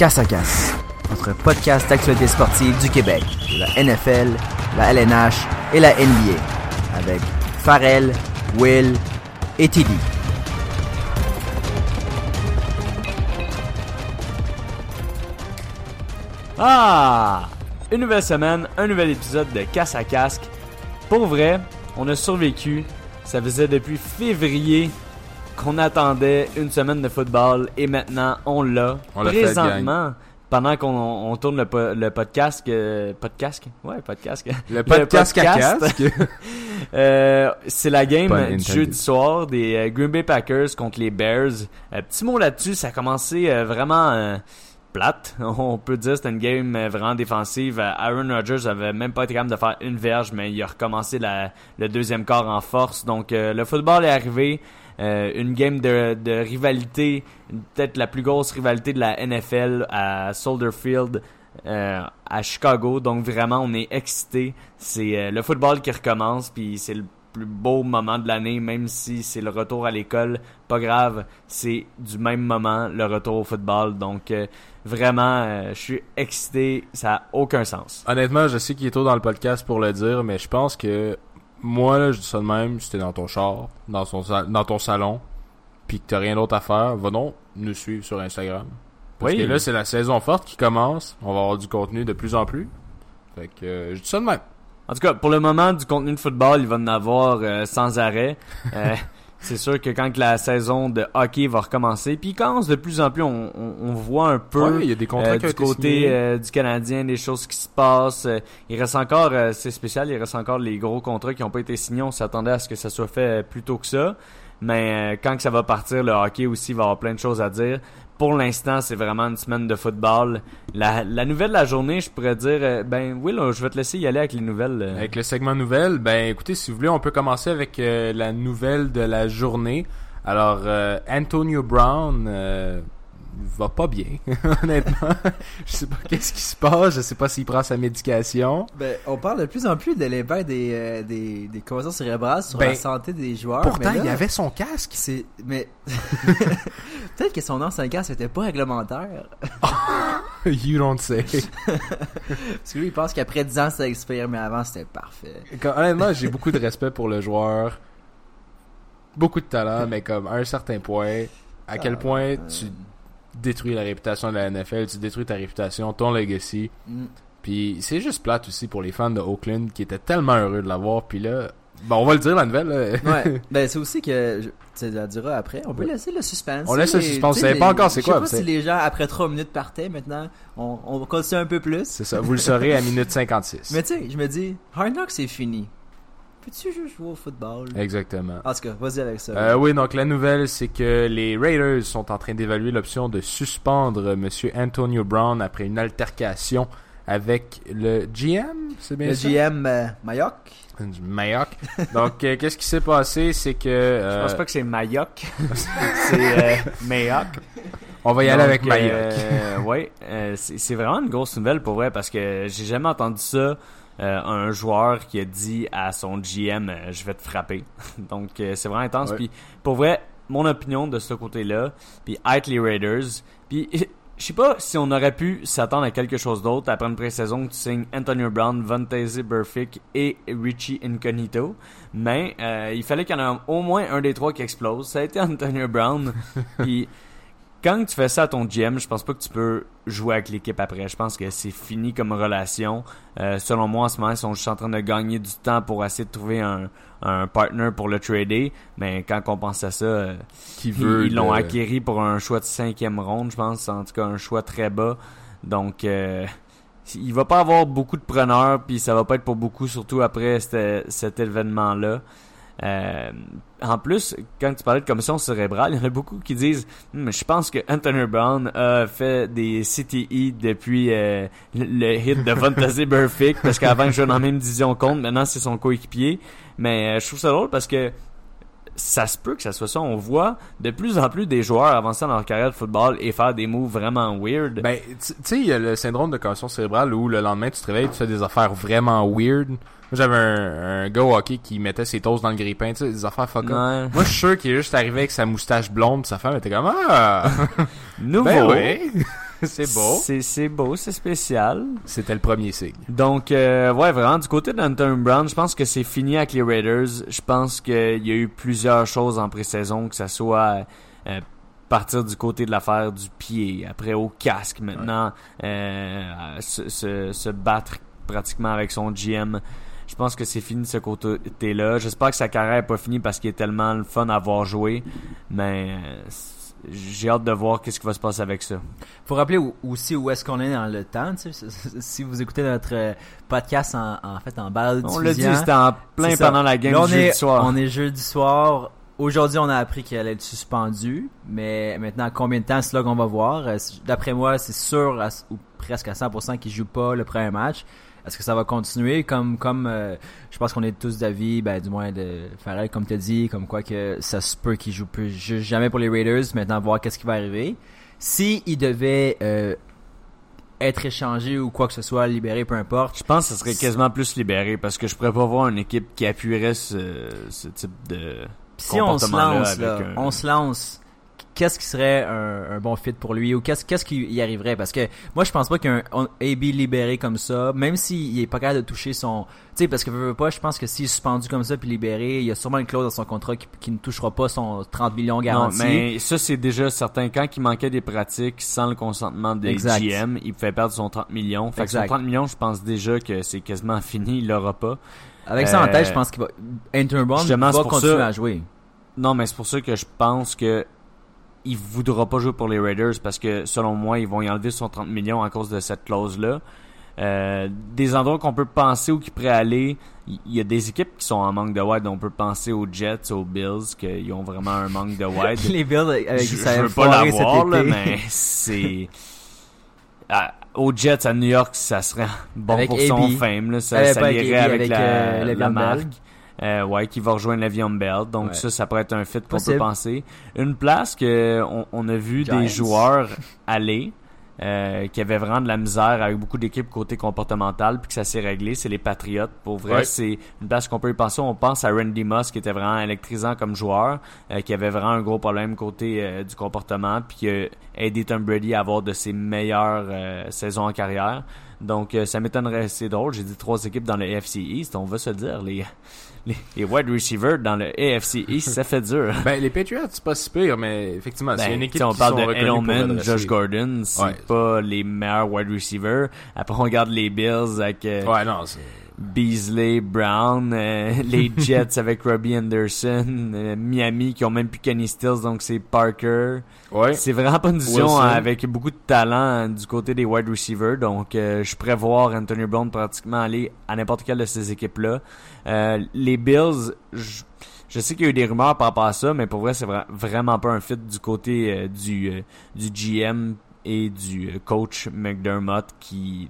Casse à Casse, votre podcast d'actualité sportive du Québec, de la NFL, la LNH et la NBA, avec Farrell, Will et Tilly. Ah! Une nouvelle semaine, un nouvel épisode de Casse à Casque. Pour vrai, on a survécu. Ça faisait depuis février qu'on attendait une semaine de football et maintenant on l'a. On l'a fait, Présentement, pendant qu'on on tourne le, po- le podcast, euh, podcast, ouais podcast, Le podcast euh, c'est la game du jeudi soir des euh, Green Bay Packers contre les Bears. Euh, petit mot là-dessus, ça a commencé vraiment plate. On peut dire que c'était une game vraiment défensive. Aaron Rodgers avait même pas été capable de faire une verge, mais il a recommencé la- le deuxième quart en force. Donc euh, le football est arrivé. Euh, une game de, rivalité, peut-être la plus grosse rivalité de la NFL à Soldier Field euh, à Chicago. Donc vraiment, on est excité. C'est euh, le football qui recommence, puis c'est le plus beau moment de l'année, même si c'est le retour à l'école. Pas grave, c'est du même moment le retour au football. Donc vraiment, je suis excité. Ça a aucun sens. Honnêtement, je sais qu'il est tôt dans le podcast pour le dire, mais je pense que moi, là, je dis ça de même, si t'es dans ton char, dans, son dans ton salon, puis que t'as rien d'autre à faire, va donc nous suivre sur Instagram. Parce Oui. que là, c'est la saison forte qui commence. On va avoir du contenu de plus en plus. Fait que euh, je dis ça de même. En tout cas, pour le moment, du contenu de football, il va en avoir euh, sans arrêt. Euh, c'est sûr que quand la saison de hockey va recommencer, puis commence de plus en plus, on, on- on voit un peu Ouais, il y a des contrats euh, qui du côté euh, du Canadien, des choses qui se passent. Euh, il reste encore, euh, c'est spécial, il reste encore les gros contrats qui n'ont pas été signés. On s'attendait à ce que ça soit fait plus tôt que ça. Mais euh, quand que ça va partir, le hockey aussi va avoir plein de choses à dire. Pour l'instant, c'est vraiment une semaine de football. La, nouvelle de la journée, je pourrais dire, euh, ben Will, je vais te laisser y aller avec les nouvelles. euh. Avec le segment nouvelles, ben écoutez, si vous voulez, on peut commencer avec euh, la nouvelle de la journée. Alors, Antonio Brown va pas bien, honnêtement. je sais pas qu'est-ce qui se passe, je sais pas s'il prend sa médication. Ben, on parle de plus en plus de l'impact des, euh, des, des commotions cérébrales sur Ben, la santé des joueurs. Pourtant, mais là, il avait son casque. C'est, mais, peut-être que son ancien casque n'était pas réglementaire. you don't say. Parce que lui, il pense qu'après 10 ans, ça expire, mais avant, c'était parfait. Quand- honnêtement, j'ai beaucoup de respect pour le joueur. Beaucoup de talent, mais comme à un certain point, à quel Ah, point euh, tu détruis la réputation de la NFL, tu détruis ta réputation, ton legacy. mm. Puis c'est juste plate aussi pour les fans de Oakland qui étaient tellement heureux de l'avoir. Puis là, bon, on va le dire la nouvelle. là. Ouais. ben, c'est aussi que, tu la diras après. On peut Ouais. laisser le suspense. On laisse le suspense. savez pas encore c'est je sais quoi, pas c'est- si les gens, après 3 minutes partaient, maintenant, on, on va continuer un peu plus. C'est ça, vous le saurez à minute 56. Mais tu sais, je me dis, Hard Knocks, c'est fini. Peux-tu juste jouer au football? Exactement. En tout cas, vas-y avec ça. Euh, oui, donc la nouvelle, c'est que les Raiders sont en train d'évaluer l'option de suspendre Monsieur Antonio Brown après une altercation avec le GM, c'est bien le ça? GM euh, Mayock. Du Mayock. Donc, euh, qu'est-ce qui s'est passé, c'est que... Je euh, pense pas que c'est Mayock. c'est euh, Mayock. on va y aller Donc, avec Mayock. euh, ouais, euh, c'est c'est vraiment une grosse nouvelle pour vrai parce que j'ai jamais entendu ça. Euh, un joueur qui a dit à son GM euh, je vais te frapper. Donc euh, c'est vraiment intense. Ouais. Puis pour vrai, mon opinion de ce côté-là, puis être les Raiders, puis je sais pas si on aurait pu s'attendre à quelque chose d'autre après une pré-saison que tu signes Antonio Brown, Vontaze Burfict et Richie Incognito, mais euh, il fallait qu'il y en ait au moins un des trois qui explose. Ça a été Antonio Brown. puis quand tu fais ça à ton GM, je pense pas que tu peux jouer avec l'équipe après. Je pense que c'est fini comme relation. Euh, selon moi, en ce moment, ils sont juste en train de gagner du temps pour essayer de trouver un, un partner pour le trader. Mais quand on pense à ça, euh, Qui ils veut ils l'ont de- acquéri pour un choix de cinquième ronde, je pense. En tout cas, un choix très bas. Donc, euh, il va pas avoir beaucoup de preneurs, puis ça va pas être pour beaucoup, surtout après cet, cet événement-là. Euh, en plus, quand tu parlais de commission cérébrale, il y en a beaucoup qui disent Hum, Je pense que Anthony Brown a fait des CTI depuis euh, le, hit de Fantasy Burfict, parce qu'avant il jouait dans la même division contre, maintenant c'est son coéquipier. Mais euh, je trouve ça drôle parce que ça se peut que ça soit ça. On voit de plus en plus des joueurs avancer dans leur carrière de football et faire des moves vraiment weird. Ben, tu sais, il y a le syndrome de commotion cérébrale où le lendemain, tu te réveilles, tu fais des affaires vraiment weird. Moi, j'avais un, un gars au hockey qui mettait ses toasts dans le grille-pain, tu sais, des affaires fuck. Ouais. Moi, je suis sûr qu'il est juste arrivé avec sa moustache blonde, sa femme était comme, ah! Nouveau. Ben! c'est beau. C'est, c'est beau, c'est spécial. C'était le premier signe. Donc, euh, ouais, vraiment, du côté d'Anton Brown, je pense que c'est fini avec les Raiders. Je pense qu'il y a eu plusieurs choses en pré-saison, que ça soit euh, partir du côté de l'affaire du pied, après au casque, maintenant euh, se, se, se battre pratiquement avec son GM. Je pense que c'est fini de ce côté-là. J'espère que sa carrière n'est pas finie parce qu'il est tellement le fun à voir jouer, mais euh, j'ai hâte de voir qu'est-ce qui va se passer avec ça. faut rappeler aussi où est-ce qu'on est dans le temps. tu sais. Si vous écoutez notre euh, podcast en, en fait en balade On l'a dit, c'était en plein pendant la game Là, on du jeudi est, soir. On est jeudi soir. Aujourd'hui, on a appris qu'elle allait être suspendue. Mais maintenant, combien de temps, c'est là qu'on va voir. Euh, D'après moi, c'est sûr, à- ou presque à 100% qu'il joue pas le premier match. Est-ce que ça va continuer? Comme comme euh, je pense qu'on est tous d'avis, ben du moins de Farrell comme tu dit, comme quoi que ça se peut qu'il joue plus juste jamais pour les Raiders. Maintenant, voir qu'est-ce qui va arriver. Si il devait euh, être échangé ou quoi que ce soit, libéré, peu importe, Je pense que ce serait quasiment plus libéré parce que je pourrais pas voir une équipe qui appuierait ce, ce type de si on se lance, là, avec un- on se lance, qu'est-ce qui serait un, un bon fit pour lui ou qu'est-ce qu'est-ce qui y arriverait? Parce que moi, je pense pas qu'un un AB libéré comme ça, même s'il est pas capable de toucher son, tu sais, parce que veux, veux pas, je pense que s'il est suspendu comme ça puis libéré, il y a sûrement une clause dans son contrat qui, qui ne touchera pas son 30 millions Non, garantis. mais ça, c'est déjà certain. Quand il manquait des pratiques sans le consentement des Exact. GM, il pouvait perdre son 30 millions. Fait que son 30 millions, je pense déjà que c'est quasiment fini. Il l'aura pas. Avec ça en tête, euh, je pense qu'il va, Interbond va continuer ça- à jouer. Non, mais c'est pour ça que je pense que il voudra pas jouer pour les Raiders parce que selon moi, ils vont y enlever son 30 millions à cause de cette clause-là. Euh, des endroits qu'on peut penser où qui pourraient aller, il y a des équipes qui sont en manque de wide. On peut penser aux Jets, aux Bills, qu'ils ont vraiment un manque de wide. Les Bills avec qui je, ça je a veux pas l'avoir, mais c'est... Ah, aux Jets à New York, ça serait bon Avec pour son fame. Là, ça, Euh, ça avec irait avec, avec, la, euh, la marque. Euh, ouais, qui va rejoindre Le'Veon Bell. Donc Ouais. ça, ça pourrait être un fit qu'on peut penser. Une place que on, on a vu Giants. des joueurs aller, euh, qui avaient vraiment de la misère avec beaucoup d'équipes côté comportemental, puis que ça s'est réglé, c'est les Patriots. Pour vrai, Ouais. c'est une place qu'on peut y penser. On pense à Randy Moss, qui était vraiment électrisant comme joueur, euh, qui avait vraiment un gros problème côté euh, du comportement, puis qui a aidé Tom Brady à avoir de ses meilleures euh, saisons en carrière. Donc, euh, ça m'étonnerait, c'est drôle. J'ai dit trois équipes dans le AFC East. On va se dire, les, les, les wide receivers dans le AFC East, ça fait dur. Ben, les Patriots, c'est pas si pire, mais effectivement, c'est Ben, une tu équipe sais, on qui parle sont de Edelman. Josh Gordon, c'est Ouais. pas les meilleurs wide receivers. Après, on regarde les Bills avec euh, Ouais, non, c'est... Beasley, Brown, euh, les Jets avec Robbie Anderson, euh, Miami qui ont même plus Kenny Stills, donc c'est Parker. Ouais. C'est vraiment pas une Wilson. euh, avec beaucoup de talent euh, du côté des wide receivers. Donc, euh, je voir Anthony Brown pratiquement aller à n'importe quelle de ces équipes-là. Euh, les Bills, je, je sais qu'il y a eu des rumeurs par rapport à ça, mais pour vrai, c'est vra- vraiment pas un fit du côté du, du GM et du euh, coach McDermott qui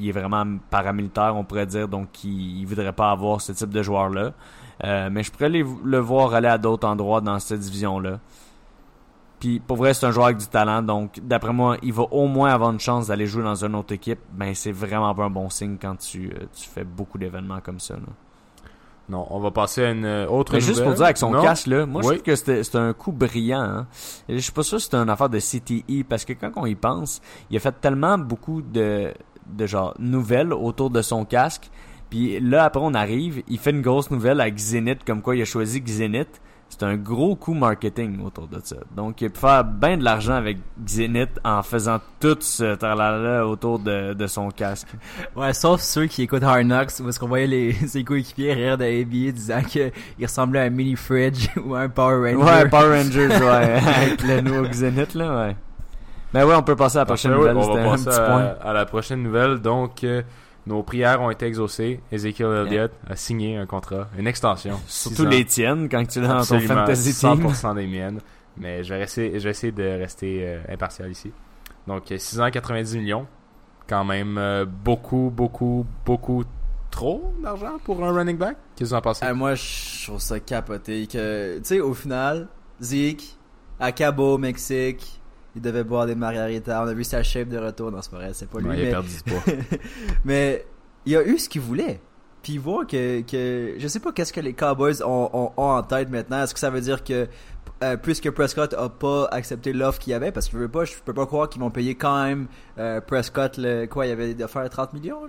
est vraiment paramilitaire, on pourrait dire, donc il, il voudrait pas avoir ce type de joueur-là. Euh, mais je pourrais le voir aller à d'autres endroits dans cette division-là. Puis pour vrai, c'est un joueur avec du talent, donc d'après moi, il va au moins avoir une chance d'aller jouer dans une autre équipe. Ben c'est vraiment pas un bon signe quand tu, euh, tu fais beaucoup d'événements comme ça. là. Non, on va passer à une euh, autre Mais juste pour dire avec son Non? casque là, moi je trouve que c'était un coup brillant. Hein. Je suis pas sûr que c'était une affaire de CTE parce que quand on y pense, il a fait tellement beaucoup de de genre nouvelles autour de son casque. Puis là après on arrive, il fait une grosse nouvelle avec Zenith comme quoi il a choisi Zenith. C'est un gros coup marketing autour de ça. Donc il peut faire bien de l'argent avec Zenith en faisant tout ce tralala autour de, de son casque. Ouais, sauf ceux qui écoutent Hard Knocks, est-ce qu'on voyait les, ses coéquipiers rire de AB disant qu'il ressemblait à un mini fridge ou à un Power Ranger. Ouais, Power Rangers, ouais, avec le nouveau Zenith, là, ouais. Ben ouais, on peut passer à la prochaine oui, nouvelle, on va c'était un passer petit à, point. à la prochaine nouvelle. Donc, euh, nos prières ont été exaucées. Ezekiel Elliott a signé un contrat, une extension. Surtout les tiennes, quand tu l'as dans ton fantasy team. 100% des miennes. Mais je vais, essayer, je vais essayer de rester euh, impartial ici. Donc, euh, 6 ans, 90 millions. Quand même euh, beaucoup, beaucoup, beaucoup trop d'argent pour un running back. Qu'est-ce que vous en pensez? Moi, je trouve ça capoté. Que, tu sais, au final, Zeke, à Cabo, Mexique, il devait boire des margaritas. On a vu sa shape de retour. Non, c'est pas vrai, c'est pas lui. Ouais, il a mais, perdu du poids. mais il a eu ce qu'il voulait. puis voir que, que je sais pas qu'est-ce que les Cowboys ont, ont, ont en tête maintenant. Est-ce que ça veut dire que euh, puisque Prescott a pas accepté l'offre qu'il y avait, parce que je veux pas, je peux pas croire qu'ils vont payer quand même euh, Prescott le quoi, il y avait offert 30 millions.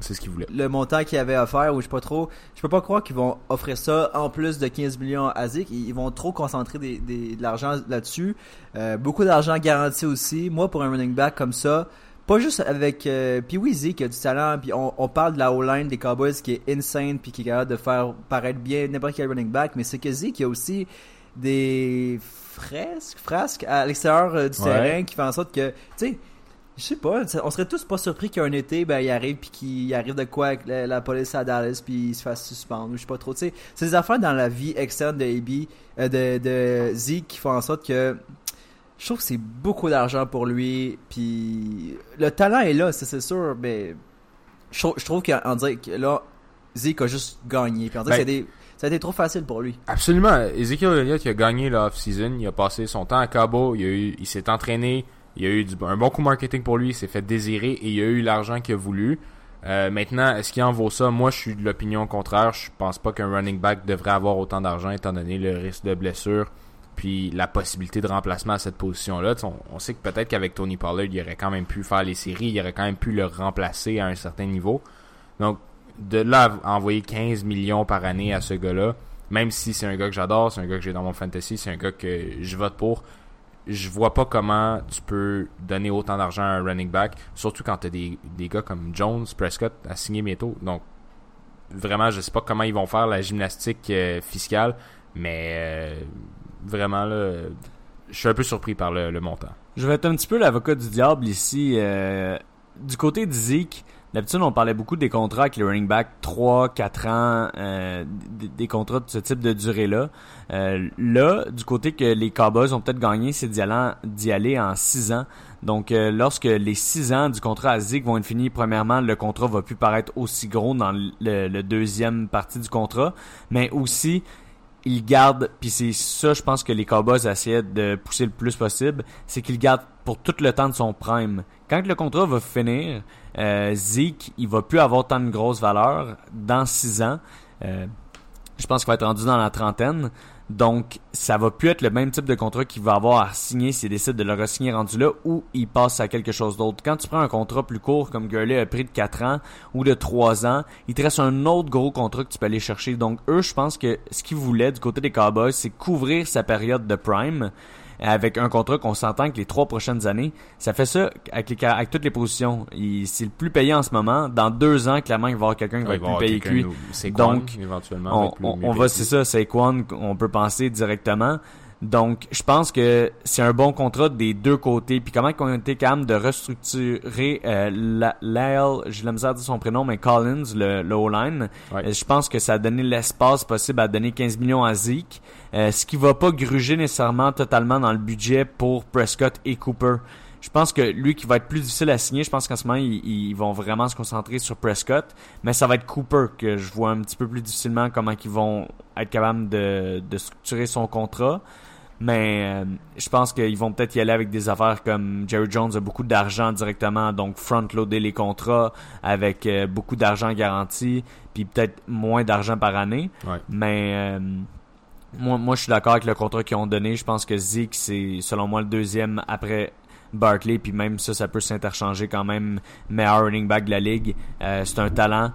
C'est ce qu'il voulait. le montant qu'il avait offert ou je sais pas trop je peux pas croire qu'ils vont offrir ça en plus de 15 millions à Zeke ils vont trop concentrer des, des- de l'argent là-dessus Euh, beaucoup d'argent garanti aussi moi pour un running back comme ça pas juste avec euh, puis oui Zeke a du talent puis on, on parle de la O-line des Cowboys qui est insane puis qui est capable de faire paraître bien n'importe quel running back mais c'est que Zeke a aussi des fresques frasques à l'extérieur euh, du Ouais. terrain qui fait en sorte que tu sais je sais pas, on serait tous pas surpris qu'un été, ben, il arrive puis qu'il arrive de quoi avec la, la police à Dallas puis il se fasse suspendre ou je sais pas trop. Tu sais, c'est des affaires dans la vie externe de AB, euh, de, de Zeke qui font en sorte que je trouve que c'est beaucoup d'argent pour lui puis le talent est là, ça, c'est sûr, mais je trouve, trouve qu'on dirait que là, Zeke a juste gagné puis on dirait Ben- que c'est des- ça a été trop facile pour lui. Absolument. Ezekiel Elliott, il a gagné la off-season. Il a passé son temps à Cabo. Il, a eu, il s'est entraîné. Il a eu un bon coup marketing pour lui. Il s'est fait désirer et il a eu l'argent qu'il a voulu. Euh, maintenant, est-ce qu'il en vaut ça? Moi, je suis de l'opinion contraire. Je pense pas qu'un running back devrait avoir autant d'argent étant donné le risque de blessure puis la possibilité de remplacement à cette position-là. On, on sait que peut-être qu'avec Tony Pollard, il aurait quand même pu faire les séries. Il aurait quand même pu le remplacer à un certain niveau. Donc, de là envoyer 15 millions par année à ce gars-là, même si c'est un gars que j'adore, c'est un gars que j'ai dans mon fantasy, c'est un gars que je vote pour, je vois pas comment tu peux donner autant d'argent à un running back, surtout quand tu as des, des gars comme Jones, Prescott à signer bientôt. Donc, vraiment, je sais pas comment ils vont faire la gymnastique euh, fiscale, mais euh, vraiment, là, je suis un peu surpris par le, montant. Je vais être un petit peu l'avocat du diable ici. euh, du côté de Zeke, d'habitude, on parlait beaucoup des contrats avec les running back 3, 4 ans, euh, des, contrats de ce type de durée-là. Euh, là, du côté que les Cowboys ont peut-être gagné, c'est d'y aller, en 6 ans. Donc, euh, lorsque les 6 ans du contrat à Zeke vont être finis, premièrement, le contrat va plus paraître aussi gros dans le, deuxième partie du contrat, mais aussi il garde, puis c'est ça, je pense que les Cowboys essayaient de pousser le plus possible, c'est qu'il garde pour tout le temps de son prime. Quand le contrat va finir, euh, Zeke, il va plus avoir tant de grosse valeur dans six ans. Euh, je pense qu'il va être rendu dans la trentaine. Donc, ça va plus être le même type de contrat qu'il va avoir à signer s'il décide de le re-signer rendu là ou il passe à quelque chose d'autre. Quand tu prends un contrat plus court comme Gurley a pris de 4 ans ou de 3 ans, il te reste un autre gros contrat que tu peux aller chercher. Donc, eux, je pense que ce qu'ils voulaient du côté des Cowboys, c'est couvrir sa période de prime avec un contrat qu'on s'entend que les trois prochaines années, ça fait ça avec, les, avec toutes les positions. Il- C'est le plus payé en ce moment. Dans deux ans, clairement, il va y avoir quelqu'un qui va Ouais, être va plus payé que lui. C'est Donc, éventuellement. va On, on, on va, c'est ça, Saquon, on peut penser directement. Donc, je pense que c'est un bon contrat des deux côtés. Puis comment qu'on a été capable de restructurer euh, la- Lyle, j'ai la misère de son prénom, mais Collins, le, le O-line. Ouais. Euh, Je pense que ça a donné l'espace possible à donner 15 millions à Zeke. Euh, ce qui va pas gruger nécessairement totalement dans le budget pour Prescott et Cooper. Je pense que lui qui va être plus difficile à signer, je pense qu'en ce moment, ils, ils vont vraiment se concentrer sur Prescott. Mais ça va être Cooper que je vois un petit peu plus difficilement comment ils vont être capables de, de structurer son contrat. Mais euh, je pense qu'ils vont peut-être y aller avec des affaires comme Jerry Jones a beaucoup d'argent directement, donc front-loader les contrats avec euh, beaucoup d'argent garanti, puis peut-être moins d'argent par année. Ouais. Mais euh, moi, moi, je suis d'accord avec le contrat qu'ils ont donné. Je pense que Zeke, c'est selon moi le deuxième après Barkley, puis même ça, ça peut s'interchanger quand même. Meilleur running back de la ligue, Euh, c'est un talent.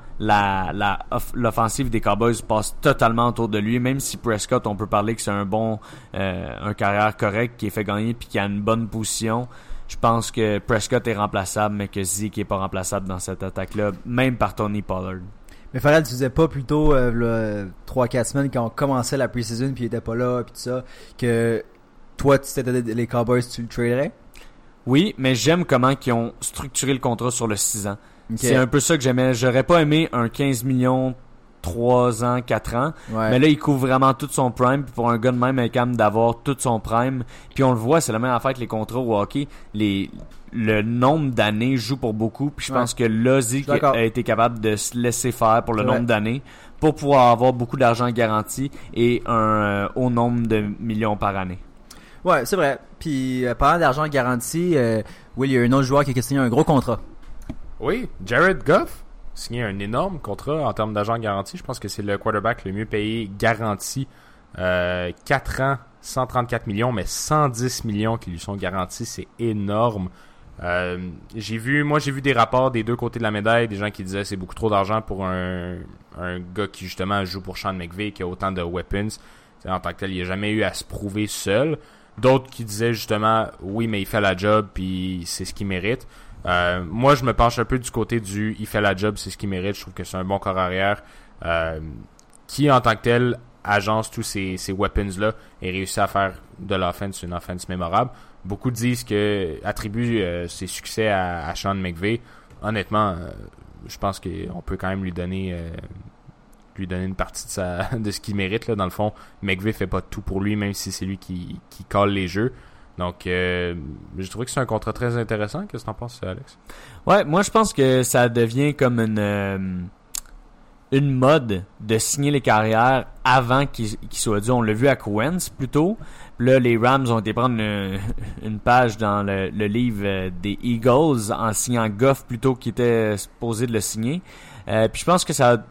L'offensive des Cowboys passe totalement autour de lui. Même si Prescott, on peut parler que c'est un bon, euh, un carrière correct qui est fait gagner puis qui a une bonne position. Je pense que Prescott est remplaçable, mais que Zeke est pas remplaçable dans cette attaque-là, même par Tony Pollard. Mais Farrell, tu disais pas plutôt euh, 3-4 semaines quand on commençait la pre-season puis il était pas là puis tout ça que toi tu t'étais les Cowboys tu le traderais? Oui, mais j'aime comment ils ont structuré le contrat sur le 6 ans. C'est un peu ça que j'aimais. J'aurais pas aimé un 15 millions 3 ans, 4 ans. Ouais. Mais là, il couvre vraiment tout son prime. Puis pour un gars de même, il est capable d'avoir tout son prime. Puis on le voit, c'est la même affaire que les contrats au hockey. Les, le nombre d'années joue pour beaucoup. Puis je Ouais. pense que d'accord. a été capable de se laisser faire pour le nombre d'années pour pouvoir avoir beaucoup d'argent garanti et un euh, haut nombre de millions par année. Ouais, c'est vrai. Puis euh, parlant d'argent garanti, euh, Will, il y a un autre joueur qui a signé un gros contrat. Oui, Jared Goff. signé un énorme contrat en termes d'agent garanti. Je pense que c'est le quarterback le mieux payé garanti. Euh, 4 ans, 134 millions, mais 110 millions qui lui sont garantis, c'est énorme. Euh, j'ai vu, moi j'ai vu des rapports des deux côtés de la médaille, des gens qui disaient c'est beaucoup trop d'argent pour un, un gars qui justement joue pour Sean McVay, qui a autant de weapons. en tant que tel, il n'a jamais eu à se prouver seul. D'autres qui disaient justement oui mais il fait la job puis c'est ce qu'il mérite. Euh, moi je me penche un peu du côté du il fait la job c'est ce qu'il mérite. Je trouve que c'est un bon corps arrière euh, qui en tant que tel agence tous ces, ces weapons là et réussit à faire de l'offense une offense mémorable. Beaucoup disent que attribuent euh, ses succès à, à, Sean McVay. Honnêtement, euh, je pense qu'on peut quand même lui donner euh, lui donner une partie de sa de ce qu'il mérite là dans le fond. McVay fait pas tout pour lui même si c'est lui qui qui colle les jeux. Donc, euh, je trouve que c'est un contrat très intéressant. Qu'est-ce que t'en penses, Alex? Ouais, moi, je pense que ça devient comme une, euh, une mode de signer les carrières avant qu'ils qu soient dû. On l'a vu à Wentz plutôt. Là, les Rams ont été prendre une, une page dans le, le, livre des Eagles en signant Goff plutôt qu'il était supposé de le signer. Euh, puis je pense que ça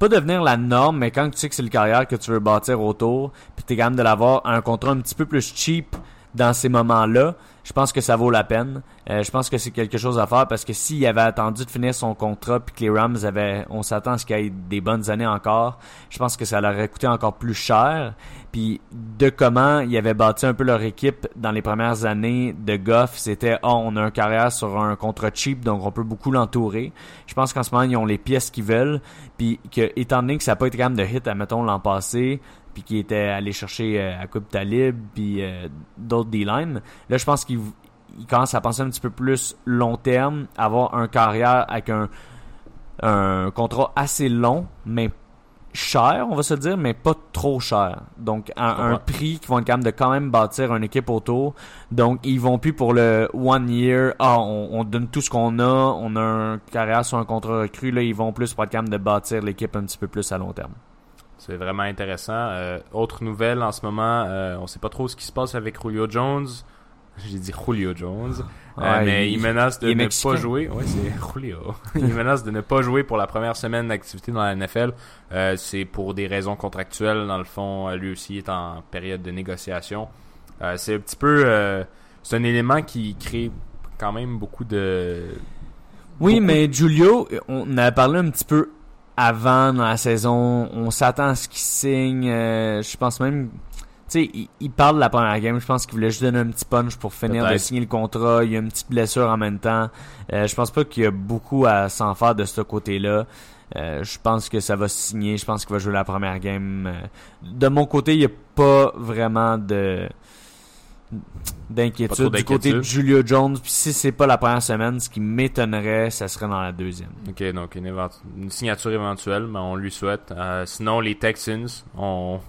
pas devenir la norme, mais quand tu sais que c'est le carrière que tu veux bâtir autour, puis t'es capable de l'avoir un contrat un petit peu plus cheap dans ces moments-là, je pense que ça vaut la peine. Euh, je pense que c'est quelque chose à faire parce que s'il avait attendu de finir son contrat puis que les Rams avaient, on s'attend à ce qu'il y ait des bonnes années encore, je pense que ça leur aurait coûté encore plus cher. Puis de comment ils avaient bâti un peu leur équipe dans les premières années de Goff, c'était oh, on a un carrière sur un contrat cheap donc on peut beaucoup l'entourer. Je pense qu'en ce moment ils ont les pièces qu'ils veulent puis que étant donné que ça n'a pas été quand de hit admettons l'an passé, puis qui était allé chercher euh, à Coupe Talib puis euh, d'autres D-line. Là, je pense qu'il commence à penser un petit peu plus long terme, avoir un carrière avec un, un contrat assez long, mais cher, on va se dire, mais pas trop cher. Donc, à un prix qui vont être capable de quand même bâtir une équipe autour. Donc, ils vont plus pour le one year, ah, on, on donne tout ce qu'on a, on a un carrière sur un contrat recru, là, ils vont plus pour être capable de bâtir l'équipe un petit peu plus à long terme. C'est vraiment intéressant. Euh, autre nouvelle en ce moment, euh, on sait pas trop ce qui se passe avec Julio Jones. J'ai dit Julio Jones. Euh, mais il, il menace de ne pas jouer. Oui, c'est Julio. il menace de ne pas jouer pour la première semaine d'activité dans la NFL. Euh, c'est pour des raisons contractuelles. Dans le fond, lui aussi est en période de négociation. Euh, c'est un petit peu... c'est un élément qui crée quand même beaucoup de... Oui, beaucoup... mais Julio, on a parlé un petit peu avant dans la saison. On s'attend à ce qu'il signe. Euh, je pense même. Tu sais, il, il, parle de la première game. Je pense qu'il voulait juste donner un petit punch pour finir de signer le contrat. Il y a une petite blessure en même temps. Euh, je pense pas qu'il y a beaucoup à s'en faire de ce côté-là. Euh, je pense que ça va signer. Je pense qu'il va jouer la première game. de mon côté, il n'y a pas vraiment de d'inquiétude du côté de Julio Jones. Puis si c'est pas la première semaine, ce qui m'étonnerait, ça serait dans la deuxième. Ok, donc une, une signature éventuelle, mais on lui souhaite. Euh, sinon, les Texans ont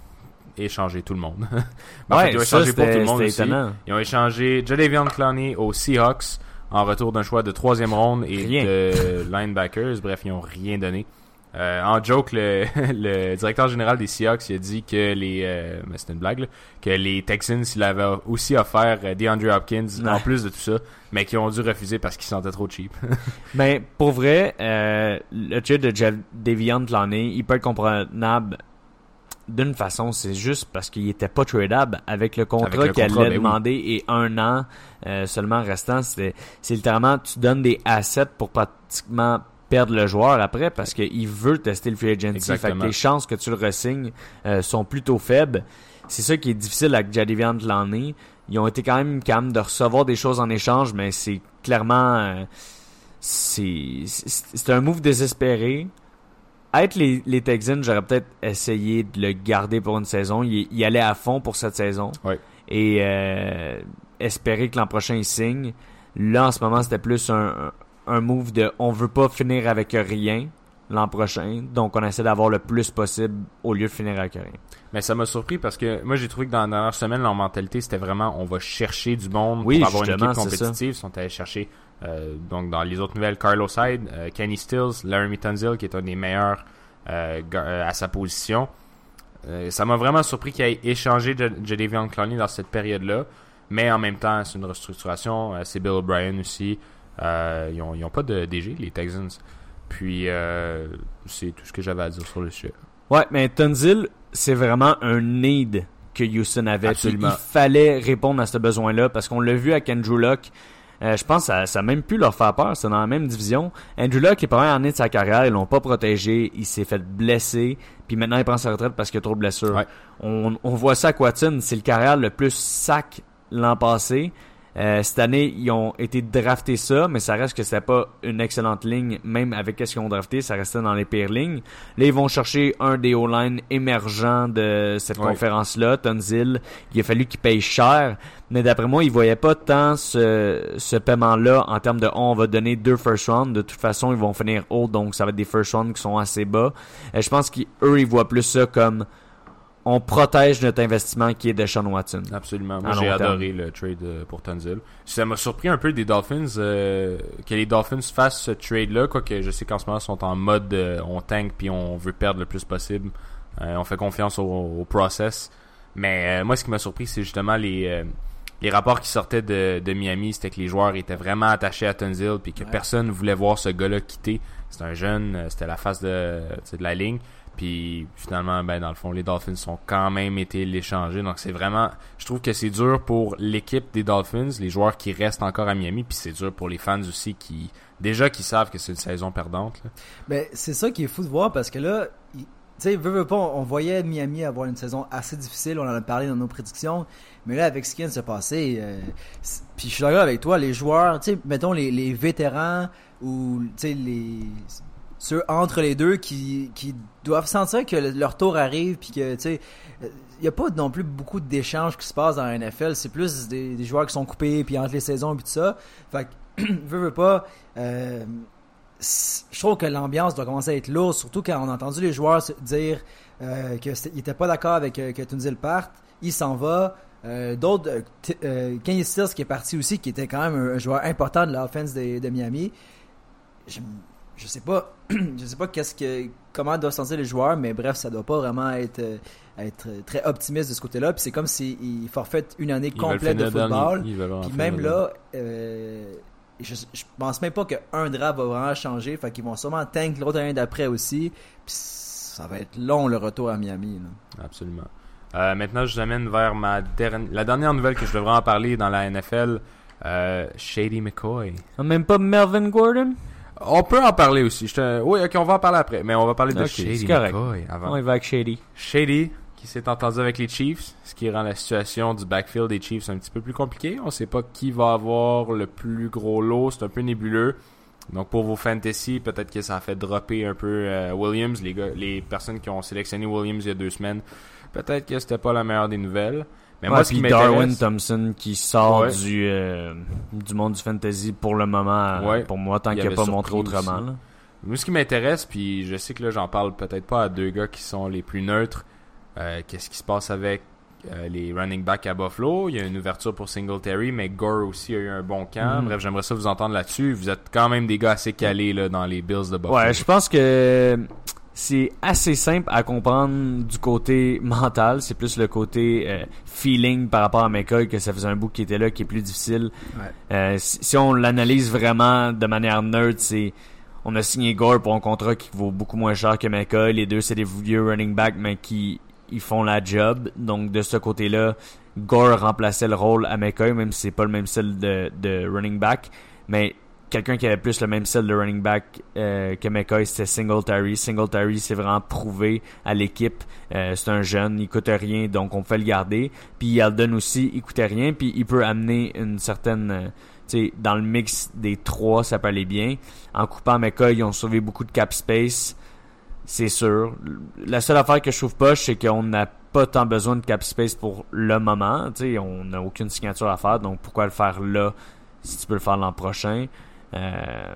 échangé tout le monde. en ouais, fait, ils ont échangé pour tout le monde aussi. Étonnant. Ils ont échangé Jadavion Clowney aux Seahawks en retour d'un choix de troisième ronde et rien. de linebackers. Bref, ils ont rien donné. Euh, en joke, le, le, directeur général des Seahawks il a dit que les, euh, mais c'était une blague, là, que les Texans il avait aussi offert euh, DeAndre Hopkins ouais. en plus de tout ça, mais qu'ils ont dû refuser parce qu'ils sentaient trop cheap. mais pour vrai, euh, le trade de Jeff Deviant l'année, il peut être comprenable d'une façon, c'est juste parce qu'il était pas tradable avec le contrat qu'il allait ben demander oui. et un an euh, seulement restant. C'est littéralement tu donnes des assets pour pratiquement perdre le joueur après parce qu'il veut tester le free agency. Fait que les chances que tu le resignes euh, sont plutôt faibles. C'est ça qui est difficile avec Jadivian l'année. Ils ont été quand même calmes de recevoir des choses en échange, mais c'est clairement euh, c'est un move désespéré. Être les, les Texans, j'aurais peut-être essayé de le garder pour une saison. Il, il allait à fond pour cette saison. Et euh, espérer que l'an prochain il signe. Là, en ce moment, c'était plus un, un move de on veut pas finir avec rien l'an prochain, donc on essaie d'avoir le plus possible au lieu de finir avec rien. Mais ça m'a surpris parce que moi j'ai trouvé que dans la dernière semaine leur mentalité c'était vraiment on va chercher du monde oui, pour avoir une équipe compétitive. Ils sont allés chercher euh, donc dans les autres nouvelles Carlos Hyde, euh, Kenny Stills, Laramie Tunzel qui est un des meilleurs euh, à sa position. Ça m'a vraiment surpris qu'il ait échangé Jadavion Clowney dans cette période-là, mais en même temps c'est une restructuration. c'est Bill O'Brien aussi. Euh, ils, ont, ils ont pas de DG, les Texans. Puis, euh, c'est tout ce que j'avais à dire sur le sujet. Ouais, mais Tunzil, c'est vraiment un need que Houston avait. Absolument. il fallait répondre à ce besoin-là parce qu'on l'a vu avec Andrew Luck. Euh, je pense que ça, ça a même pu leur faire peur. C'est dans la même division. Andrew Luck, les premières années de sa carrière, ils l'ont pas protégé. Il s'est fait blesser. Puis maintenant, il prend sa retraite parce qu'il y a trop de blessures. Ouais. On, on voit ça à Quatin. C'est le carrière le plus sac l'an passé. Euh, cette année, ils ont été draftés ça, mais ça reste que c'était pas une excellente ligne, même avec ce qu'ils ont drafté, ça restait dans les pires lignes. Là, ils vont chercher un des O-line émergents de cette conférence-là, Tunzil. Il a fallu qu'il paye cher, mais d'après moi, ils voyaient pas tant ce, ce paiement-là en termes de oh, on va donner deux first round. De toute façon, ils vont finir haut, donc ça va être des first round qui sont assez bas. Euh, je pense qu'eux, ils voient plus ça comme on protège notre investissement qui est de Sean Watson. Absolument. Moi, j'ai adoré le trade euh, pour Tunzil. Ça m'a surpris un peu des Dolphins euh, que les Dolphins fassent ce trade-là, quoique je sais qu'en ce moment, ils sont en mode euh, on tank puis on veut perdre le plus possible. Euh, on fait confiance au, au process. Mais euh, moi, ce qui m'a surpris, c'est justement les, euh, les rapports qui sortaient de, de Miami. C'était que les joueurs étaient vraiment attachés à Tunzil puis que personne voulait voir ce gars-là quitter. C'était un jeune, c'était la face de, de la ligne. Puis finalement, ben dans le fond, les Dolphins sont quand même été l'échanger. Donc c'est vraiment, je trouve que c'est dur pour l'équipe des Dolphins, les joueurs qui restent encore à Miami, puis c'est dur pour les fans aussi qui déjà qui savent que c'est une saison perdante. Ben, c'est ça qui est fou de voir parce que là, tu sais, pas, on voyait Miami avoir une saison assez difficile, on en a parlé dans nos prédictions, mais là, avec ce qui vient de se passer, euh, puis je suis d'accord avec toi, les joueurs, tu sais, mettons les, les vétérans ou, tu sais, les, ceux entre les deux qui, qui doivent sentir que le- leur tour arrive puis que, tu sais, il n'y a pas non plus beaucoup d'échanges qui se passent dans la NFL, c'est plus des, des joueurs qui sont coupés puis entre les saisons puis tout ça. Fait que, veux, veux pas, euh, je trouve que l'ambiance doit commencer à être lourde, surtout quand on a entendu les joueurs dire euh, qu'ils n'étaient pas d'accord avec euh, que Tunzil parte. Il s'en va. Euh, D'autres, euh, Kenny Stills qui est parti aussi, qui était quand même un, joueur important de l'offense de, de Miami. Je sais pas, je sais pas qu'est-ce que, comment doivent se sentir les joueurs, mais bref, ça doit pas vraiment être, euh, être très optimiste de ce côté-là. Puis c'est comme s'ils forfaitent une année complète de football. Puis même là, euh, je, je pense même pas qu'un draft va vraiment changer. Fait qu'ils vont sûrement tank l'autre année d'après aussi. Puis ça va être long le retour à Miami. là. Absolument. Euh, maintenant, je vous amène vers ma dernière, la dernière nouvelle que je devrais en parler dans la NFL. Euh, Shady McCoy. Même pas Melvin Gordon? On peut en parler aussi. Je te- Oui, ok, on va en parler après. Mais on va parler de Ok, Shady c'est correct. McCoy avant. On y va avec Shady. Shady, qui s'est entendu avec les Chiefs, ce qui rend la situation du backfield des Chiefs un petit peu plus compliquée. On sait pas qui va avoir le plus gros lot, c'est un peu nébuleux. Donc pour vos fantasy, peut-être que ça a fait dropper un peu euh, Williams, les, gars, les personnes qui ont sélectionné Williams il y a deux semaines. Peut-être que c'était pas la meilleure des nouvelles. Mais Ouais, moi, ce qui Darwin Thompson qui sort Ouais. du, euh, du monde du fantasy pour le moment, euh, Ouais. pour moi, tant Il qu'il n'a pas montré autrement. là. moi, ce qui m'intéresse, puis je sais que là, j'en parle peut-être pas à deux gars qui sont les plus neutres. Euh, Qu'est-ce qui se passe avec euh, les running backs à Buffalo? Il y a une ouverture pour Singletary, mais Gore aussi a eu un bon camp. Mhm. Bref, j'aimerais ça vous entendre là-dessus. Vous êtes quand même des gars assez calés là, dans les Bills de Buffalo. Ouais, je pense que c'est assez simple à comprendre du côté mental. C'est plus le côté euh, feeling par rapport à McCoy que ça faisait un bout qui était là qui est plus difficile. Ouais. Euh, si, si on l'analyse vraiment de manière neutre, c'est on a signé Gore pour un contrat qui vaut beaucoup moins cher que McCoy. Les deux, c'est des vieux running backs, mais qui ils font la job. Donc de ce côté-là, Gore remplaçait le rôle à McCoy, même si c'est pas le même style de, de running back. Mais quelqu'un qui avait plus le même style de running back euh, que McCoy, c'était Singletary. Singletary, c'est vraiment prouvé à l'équipe. Euh, c'est un jeune, il coûte rien, donc on peut le garder. Puis Alden aussi, il coûtait rien, puis il peut amener une certaine... euh, tu sais, dans le mix des trois, ça peut aller bien. En coupant McCoy, ils ont sauvé beaucoup de cap space. C'est sûr. La seule affaire que je trouve pas, c'est qu'on n'a pas tant besoin de cap space pour le moment. Tu sais, on n'a aucune signature à faire, donc pourquoi le faire là si tu peux le faire l'an prochain? Euh,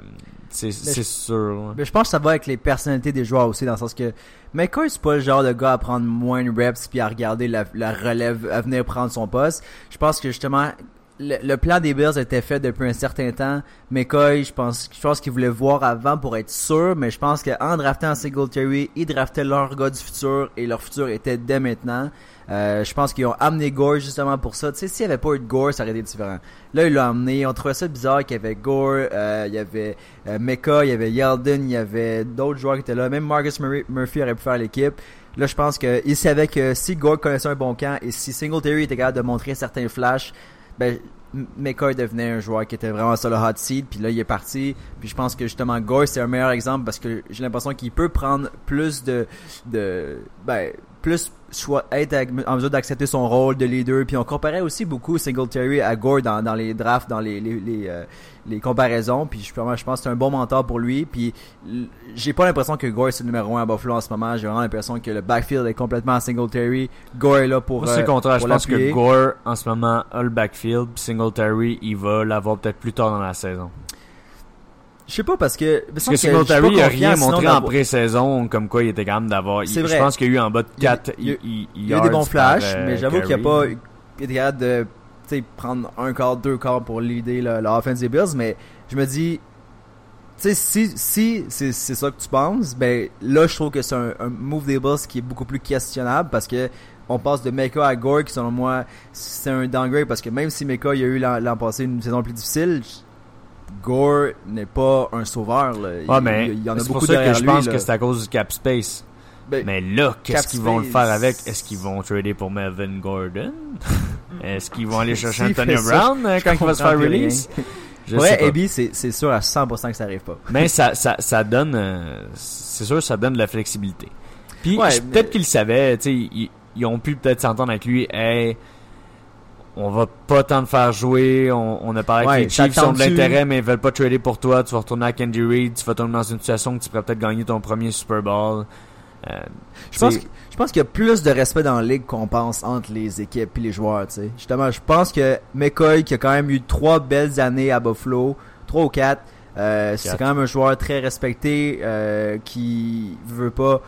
c'est sûr. Mais je pense que ça va avec les personnalités des joueurs aussi, dans le sens que McCoy, c'est pas le genre de gars à prendre moins de reps puis à regarder la, la relève à venir prendre son poste. Je pense que justement, le, le plan des Bills était fait depuis un certain temps. McCoy, je pense, je pense qu'ils voulaient voir avant pour être sûr, mais je pense qu'en draftant Singletary, ils draftaient leur gars du futur et leur futur était dès maintenant. Euh, je pense qu'ils ont amené Gore justement pour ça. Tu sais, s'il n'y avait pas eu de Gore, ça aurait été différent. Là, ils l'ont amené. On trouvait ça bizarre qu'il y avait Gore, euh, il y avait euh, il y avait Yeldon, il y avait d'autres joueurs qui étaient là. Même Marcus Murphy aurait pu faire l'équipe. Là, je pense qu'ils savaient que si Gore connaissait un bon camp et si Singletary était capable de montrer certains flashs, ben, McCoy devenait un joueur qui était vraiment sur le hot seat, puis là il est parti. Puis je pense que justement Gore c'est un meilleur exemple parce que j'ai l'impression qu'il peut prendre plus de, de, ben plus soit être en mesure d'accepter son rôle de leader. Puis on comparait aussi beaucoup Singletary à Gore dans, dans les drafts, dans les les, les, euh, les comparaisons. Puis je, je pense que c'est un bon mentor pour lui. Puis j'ai pas l'impression que Gore c'est le numéro un à Buffalo en ce moment. J'ai vraiment l'impression que le backfield est complètement à Singletary. Gore est là pour. Moi, c'est euh, le contraire. Je pense que. Gore, en ce moment, a le backfield. Puis Singletary, il va l'avoir peut-être plus tard dans la saison. Je sais pas parce que Parce que Singletary, il a rien montré en pré-saison comme quoi il était capable d'avoir. Je pense qu'il y a eu en bas de Il y a- 4 il y a- Il y a eu des bons flashs, euh, mais j'avoue qu'il n'y a pas il était capable de tu sais, prendre un quart, deux quarts pour l'idée offense des Bills, mais je me dis tu sais, si, si c'est c'est ça que tu penses, ben là, je trouve que c'est un, un move des Bills qui est beaucoup plus questionnable parce que on passe de Mecca à Gore qui, selon moi, c'est un downgrade parce que même si Mecca il y a eu l'an passé une saison plus difficile, Gore n'est pas un sauveur. Là. Il, Ouais, mais il y en a c'est pour beaucoup ça que je lui. pense là. que c'est à cause du cap space. Ben, Mais là, qu'est-ce qu'ils vont le faire avec? Est-ce qu'ils vont trader pour Melvin Gordon? Est-ce qu'ils vont aller chercher Antonio ça, Brown euh, quand il va se faire release? Je ouais. Abby, c'est c'est sûr à 100% que ça arrive pas. Mais ça, ça, ça donne, euh, c'est sûr, ça donne de la flexibilité. Puis Ouais, je- mais- peut-être qu'ils le savaient, tu sais, ils, ils ont pu peut-être s'entendre avec lui. Hey, on va pas tant te faire jouer. On, on a parlé Ouais, avec les Chiefs, ils ont de l'intérêt, mais ils veulent pas trader pour toi. Tu vas retourner à Candy Reid, tu vas tomber dans une situation que tu pourrais peut-être gagner ton premier Super Bowl. Euh, Je pense, que- je pense qu'il y a plus de respect dans la ligue qu'on pense entre les équipes et les joueurs, tu sais. Justement, je pense que McCoy, qui a quand même eu trois belles années à Buffalo, trois ou quatre, euh, c'est quand même un joueur très respecté, euh, qui veut pas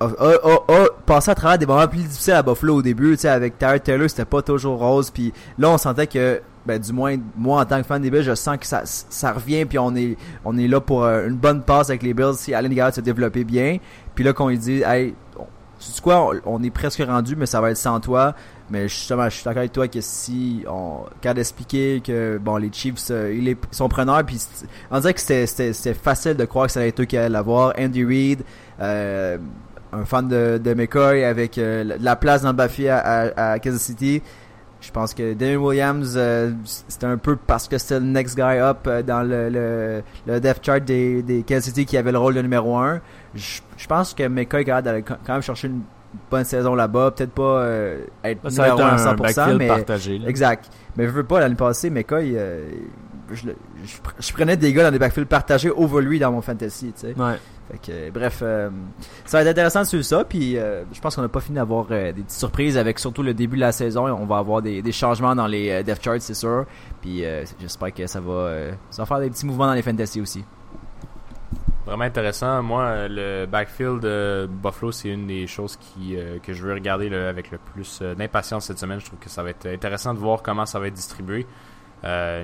a, a- a- a passé à travers des moments plus difficiles à Buffalo au début, tu sais, avec Tyrod Taylor, c'était pas toujours rose, puis là, on sentait que, ben, du moins, moi, en tant que fan des Bills, je sens que ça, ça revient, puis on est, on est là pour euh, une bonne passe avec les Bills, si Allen Garrett se développait bien, puis là, qu'on lui dit, hey, on, sais-tu quoi, on, on est presque rendu, mais ça va être sans toi, mais justement, je suis d'accord avec toi que si on, quand d'expliquer que, bon, les Chiefs, euh, ils, sont preneurs, puis on dirait que c'était facile de croire que ça allait être eux qui allaient l'avoir, Andy Reid, euh, un fan de, de McCoy avec euh, la- la place dans Buffy à, à, à Kansas City. Je pense que Damien Williams, euh, c'était un peu parce que c'était le next guy up euh, dans le, le, le depth chart des, des Kansas City qui avait le rôle de numéro 1. Je, je pense que McCoy est capable d'aller quand même chercher une bonne saison là-bas. Peut-être pas euh, être ça numéro être 1 à un 100%, backfield mais partagé. là. Exact. Mais je veux pas l'année passée, McCoy, euh, je, je, je prenais des gars dans des backfields partagés over lui dans mon fantasy, tu sais. Ouais. Bref, euh, ça va être intéressant de ça. Puis, euh, je pense qu'on n'a pas fini d'avoir euh, des petites surprises avec surtout le début de la saison. On va avoir des, changements dans les depth charts, c'est sûr. Puis, j'espère que ça va, ça va faire des petits mouvements dans les fantasy aussi. Vraiment intéressant. Moi, le backfield de Buffalo, c'est une des choses qui, que je veux regarder avec le plus d'impatience cette semaine. Je trouve que ça va être intéressant de voir comment ça va être distribué.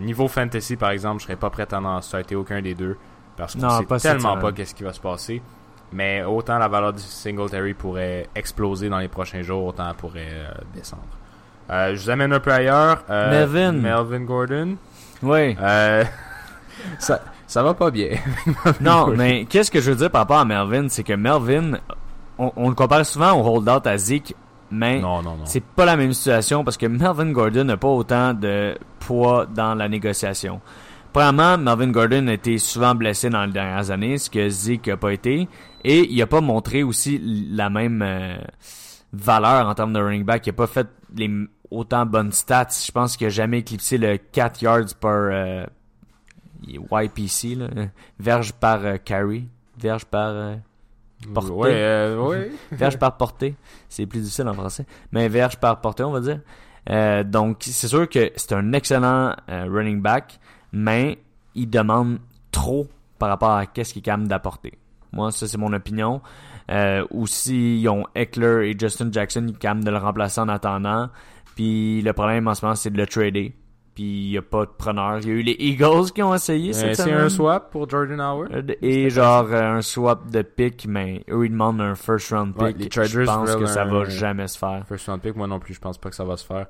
Niveau fantasy, par exemple, je serais pas prêt à en starter aucun des deux parce qu'on sait pas tellement pas qu'est-ce qui va se passer. Mais autant la valeur du Singletary pourrait exploser dans les prochains jours, autant elle pourrait euh, descendre. Euh, je vous amène un peu ailleurs. Euh, Melvin. Melvin Gordon. Euh, ça, ça va pas bien. Non, mais qu'est-ce que je veux dire par rapport à Melvin, c'est que Melvin, on, on le compare souvent au hold-out à Zeke, mais Non, non, non. c'est pas la même situation parce que Melvin Gordon n'a pas autant de poids dans la négociation. Premièrement, Melvin Gordon a été souvent blessé dans les dernières années, ce que Zeke n'a pas été, et il a pas montré aussi la même euh, valeur en termes de running back. Il a pas fait les autant bonnes stats. Je pense qu'il a jamais éclipsé le 4 yards par euh, YPC, là, verge par euh, carry, verge par Portée. Ouais, ouais. verge par portée. C'est plus difficile en français. Mais verge par portée, on va dire. Donc, c'est sûr que c'est un excellent running back, mais il demande trop par rapport à qu'est-ce qu'il est capable d'apporter. Moi, ça, c'est mon opinion. Euh, aussi, ils ont Eckler et Justin Jackson qui sont capables de le remplacer en attendant. Puis le problème en ce moment, c'est de le trader. puis il n'y a pas de preneur. Il y a eu les Eagles qui ont essayé Euh, cette c'est semaine. un swap pour Jordan Howard. Et genre euh, un swap de pick, mais eux ils demandent un first round pick. Ouais, les je pense que ça va un- jamais se faire. First round pick, moi non plus, je pense pas que ça va se faire.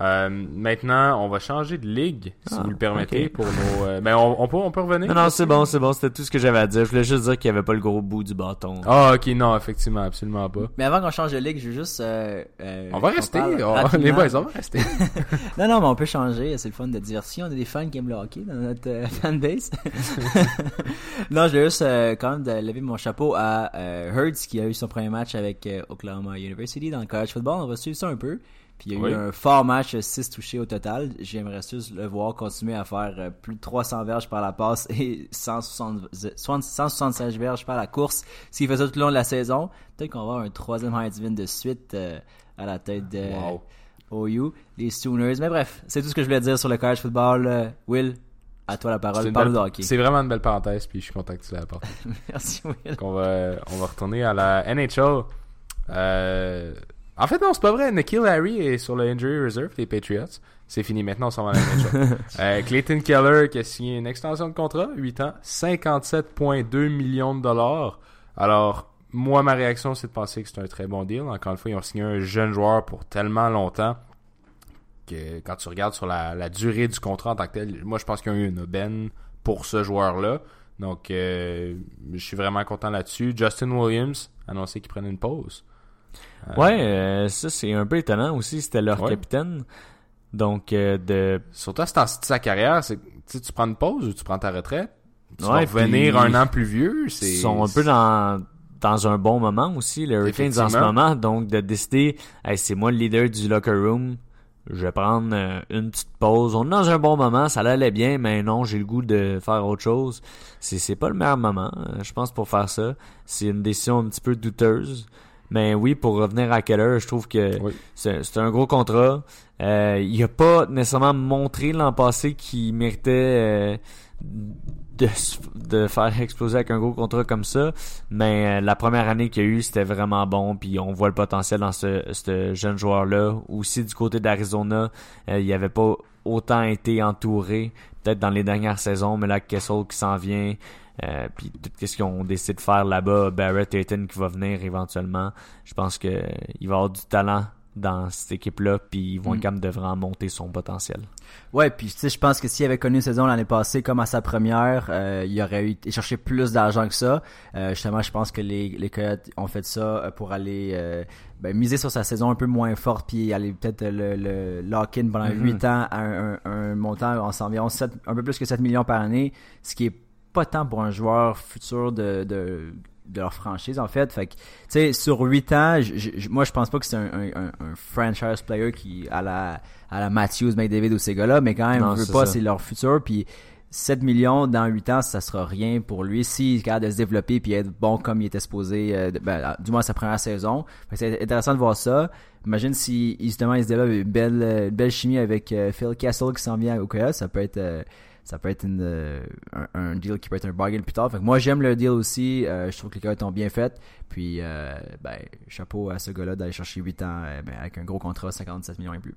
Euh, maintenant, on va changer de ligue, si Ah, vous le permettez, ok. pour nos. euh, ben, on, on peut, on peut revenir. Non, non, c'est bon, c'est bon, c'était tout ce que j'avais à dire. Je voulais juste dire qu'il n'y avait pas le gros bout du bâton. Ah, ok, non, effectivement, absolument pas. Mais avant qu'on change de ligue, je veux juste. euh, euh, On va rester, on- rapidement. les boys, on va rester. Non, non, mais on peut changer. C'est le fun de dire si on a des fans qui aiment le hockey dans notre euh, fanbase. non, je voulais juste euh, quand même de lever mon chapeau à euh, Hurts qui a eu son premier match avec euh, Oklahoma University dans le college football. On va suivre ça un peu. Puis il y a Oui. eu un fort match, 6 touchés au total. J'aimerais juste le voir continuer à faire euh, plus de 300 verges par la passe et 160, 176 verges par la course. S'il fait ça tout le long de la saison, peut-être qu'on va avoir un troisième Heisman de suite euh, à la tête de Wow. OU, les Sooners. Mais bref, c'est tout ce que je voulais dire sur le college football. Euh, Will, à toi la parole. Parle de belle- hockey. C'est vraiment une belle parenthèse, puis je suis content que tu l'aies apporté. Merci, Will. Donc, on va, on va retourner à la NHL. Euh, en fait, non, c'est pas vrai. Nikhil Harry est sur le injury reserve des Patriots. C'est fini. Maintenant, on s'en va à la NHL. euh, Clayton Keller qui a signé une extension de contrat, 8 ans, 57,2 millions de dollars. Alors, moi, ma réaction, c'est de penser que c'est un très bon deal. Encore une fois, ils ont signé un jeune joueur pour tellement longtemps que quand tu regardes sur la, la durée du contrat en tant que tel, moi, je pense qu'il y a eu une aubaine pour ce joueur-là. Donc, euh, je suis vraiment content là-dessus. Justin Williams a annoncé qu'il prenait une pause. Euh, Ouais, euh, ça c'est un peu étonnant aussi. C'était leur Ouais. capitaine. Donc, euh, de. Surtout à ce temps-ci de sa carrière, c'est, tu prends une pause ou tu prends ta retraite? Tu Ouais, vas revenir un an plus vieux. C'est, Ils sont un peu dans, dans un bon moment aussi, les Hurricanes en ce moment. Donc, de décider, hey, c'est moi le leader du locker room. Je vais prendre une petite pause. On est dans un bon moment, ça allait bien, mais non, j'ai le goût de faire autre chose. C'est, pas le meilleur moment, je pense, pour faire ça. C'est une décision un petit peu douteuse. Mais oui, pour revenir à Keller, je trouve que Oui. c'est, un gros contrat. Euh, il a pas nécessairement montré l'an passé qu'il méritait euh, de, faire exploser avec un gros contrat comme ça. Mais euh, la première année qu'il y a eu, c'était vraiment bon. Puis on voit le potentiel dans ce, ce jeune joueur-là. Aussi du côté d'Arizona, euh, il n'y avait pas autant été entouré. Peut-être dans les dernières saisons, mais là, Kessel qui s'en vient. Euh, puis tout ce qu'ils ont décidé de faire là-bas, Barrett Ayton qui va venir éventuellement. Je pense que il va avoir du talent dans cette équipe-là, puis ils vont Mm. être capables de vraiment monter son potentiel. Ouais, puis tu sais, je pense que s'il avait connu une saison l'année passée comme à sa première, euh, il aurait eu été chercher plus d'argent que ça. Euh, justement, je pense que les, les Coyotes ont fait ça euh, pour aller euh, ben, miser sur sa saison un peu moins forte, puis aller peut-être le, le lock-in pendant Mhm. 8 ans à un, un, un montant en environ 7, un peu plus que 7 millions par année, ce qui est pas tant pour un joueur futur de, de, de leur franchise en fait. Fait que, tu sais, sur 8 ans, moi je pense pas que c'est un, un, un, franchise player qui à la à la Matthews, McDavid ou ces gars-là, mais quand même, Non, je veux pas, c'est leur futur. Puis 7 millions dans 8 ans, ça sera rien pour lui s'il est capable de se développer puis être bon comme il était supposé, euh, ben, du moins sa première saison. C'est intéressant de voir ça. Imagine si justement il se développe une belle, euh, une belle chimie avec euh, Phil Castle qui s'en vient au Coyotes, ça peut être euh, ça peut être euh, un, deal qui peut être un bargain plus tard. Fait que moi j'aime le deal aussi. Euh, je trouve que les Coyotes ont bien fait. Puis euh, ben chapeau à ce gars-là d'aller chercher 8 ans ben, avec un gros contrat 57 millions et plus.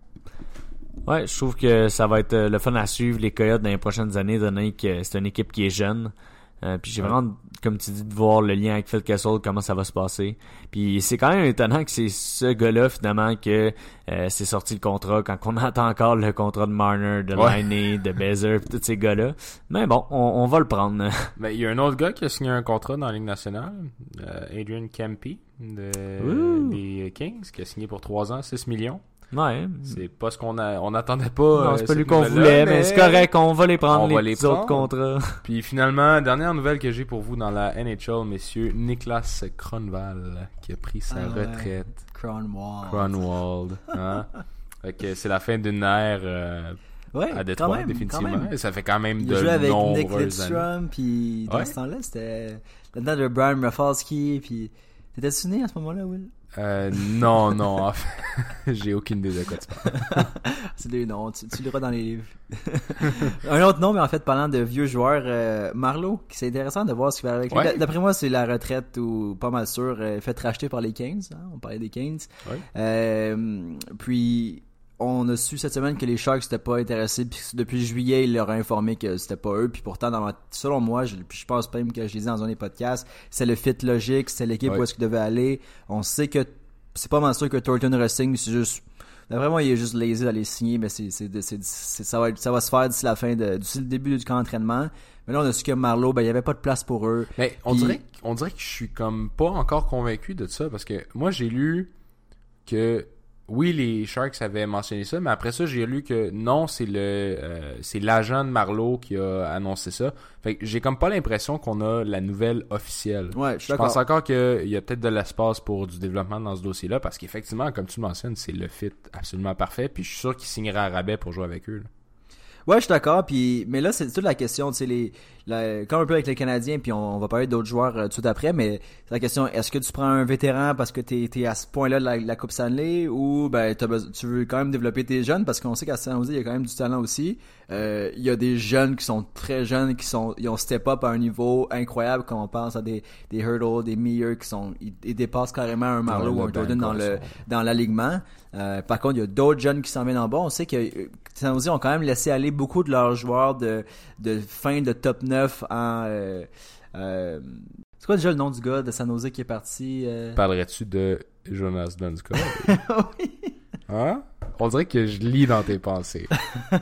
Ouais, je trouve que ça va être le fun à suivre les Coyotes dans les prochaines années, donné que c'est une équipe qui est jeune. Euh, puis j'ai Ouais. vraiment, comme tu dis, de voir le lien avec Phil Kessel, comment ça va se passer. Puis c'est quand même étonnant que c'est ce gars-là, finalement, que euh, c'est sorti le contrat, quand on attend encore le contrat de Marner, de Ouais. Liney, de Bezer, puis tous ces gars-là. Mais bon, on, on va le prendre. Mais il y a un autre gars qui a signé un contrat dans la Ligue nationale, euh, Adrian Campy, de, des Kings, qui a signé pour 3 ans, 6 millions. Ouais. C'est pas ce qu'on a, on attendait pas. Non, euh, c'est pas lui qu'on voulait, mais c'est correct, on va les prendre, on les, va les petits autres prendre. contrats. Puis finalement, dernière nouvelle que j'ai pour vous dans la NHL, messieurs, Niklas Kronwall, qui a pris sa Ah retraite. Cronwall. Cronwald. Hein? Fait que c'est la fin d'une ère euh, Ouais, à quand Détroit, même, définitivement. quand même. Et ça fait quand même Il de joué avec Nick. Lidstrom, puis dans Ouais. ce temps-là, c'était là-dedans de Brian Rafalski, puis t'étais-tu né à ce moment-là, Will? Euh, non, non, j'ai aucune idée de quoi tu parles. C'est des noms, tu, tu liras dans les livres. Un autre nom, mais en fait, parlant de vieux joueurs, euh, Marlowe, qui c'est intéressant de voir ce qu'il va avec lui. Ouais. D'après moi, c'est la retraite ou pas mal sûr, euh, fait racheter par les Kings. hein, on parlait des Kings. Ouais. Euh, puis, on a su cette semaine que les Sharks n'étaient pas intéressés, puis depuis juillet, ils leur ont informé que c'était pas eux, puis pourtant, dans selon moi, je, je pense même que je les ai dans un des podcasts, c'est le fit logique, c'est l'équipe où est-ce qu'ils devaient aller. On sait que c'est pas mal sûr que Thornton Racing, c'est juste vraiment, il est juste lazy d'aller signer, mais c'est, ça, va, ça va se faire d'ici la fin de, d'ici le début du camp d'entraînement. Mais là, on a su que Marlowe, ben, il n'y avait pas de place pour eux. Mais on dirait, on dirait que je suis comme pas encore convaincu de ça, parce que moi, j'ai lu que oui, les Sharks avaient mentionné ça, mais après ça, j'ai lu que non, c'est le euh, c'est l'agent de Marlowe qui a annoncé ça. Fait que j'ai comme pas l'impression qu'on a la nouvelle officielle. Ouais, je, je pense encore qu'il y a peut-être de l'espace pour du développement dans ce dossier-là, parce qu'effectivement, comme tu le mentionnes, c'est le fit absolument parfait, puis je suis sûr qu'il signera à rabais pour jouer avec eux. Ouais, je suis d'accord. Puis, mais là, c'est toute la question. Tu sais, les, comme un peu avec les Canadiens, puis on, va parler d'autres joueurs euh, tout après. Mais c'est la question est-ce que tu prends un vétéran parce que t'es es à ce point-là de la, Coupe Stanley, ou ben tu veux quand même développer tes jeunes parce qu'on sait qu'à San Jose il y a quand même du talent aussi. Euh, il y a des jeunes qui sont très jeunes, qui sont ils ont step up à un niveau incroyable. Quand on pense à des des Hurdle, des Meilleurs qui sont ils, dépassent carrément un Marlowe ou un Jordan dans le dans l'alignement. Euh, par contre, il y a d'autres jeunes qui s'en viennent en bas. On sait que San Jose ont quand même laissé aller beaucoup de leurs joueurs de, de fin de top 9 en... Euh, euh, c'est quoi déjà le nom du gars de San Jose qui est parti? Euh? Parlerais-tu de Jonas Dunscott? oui. Hein? On dirait que je lis dans tes pensées.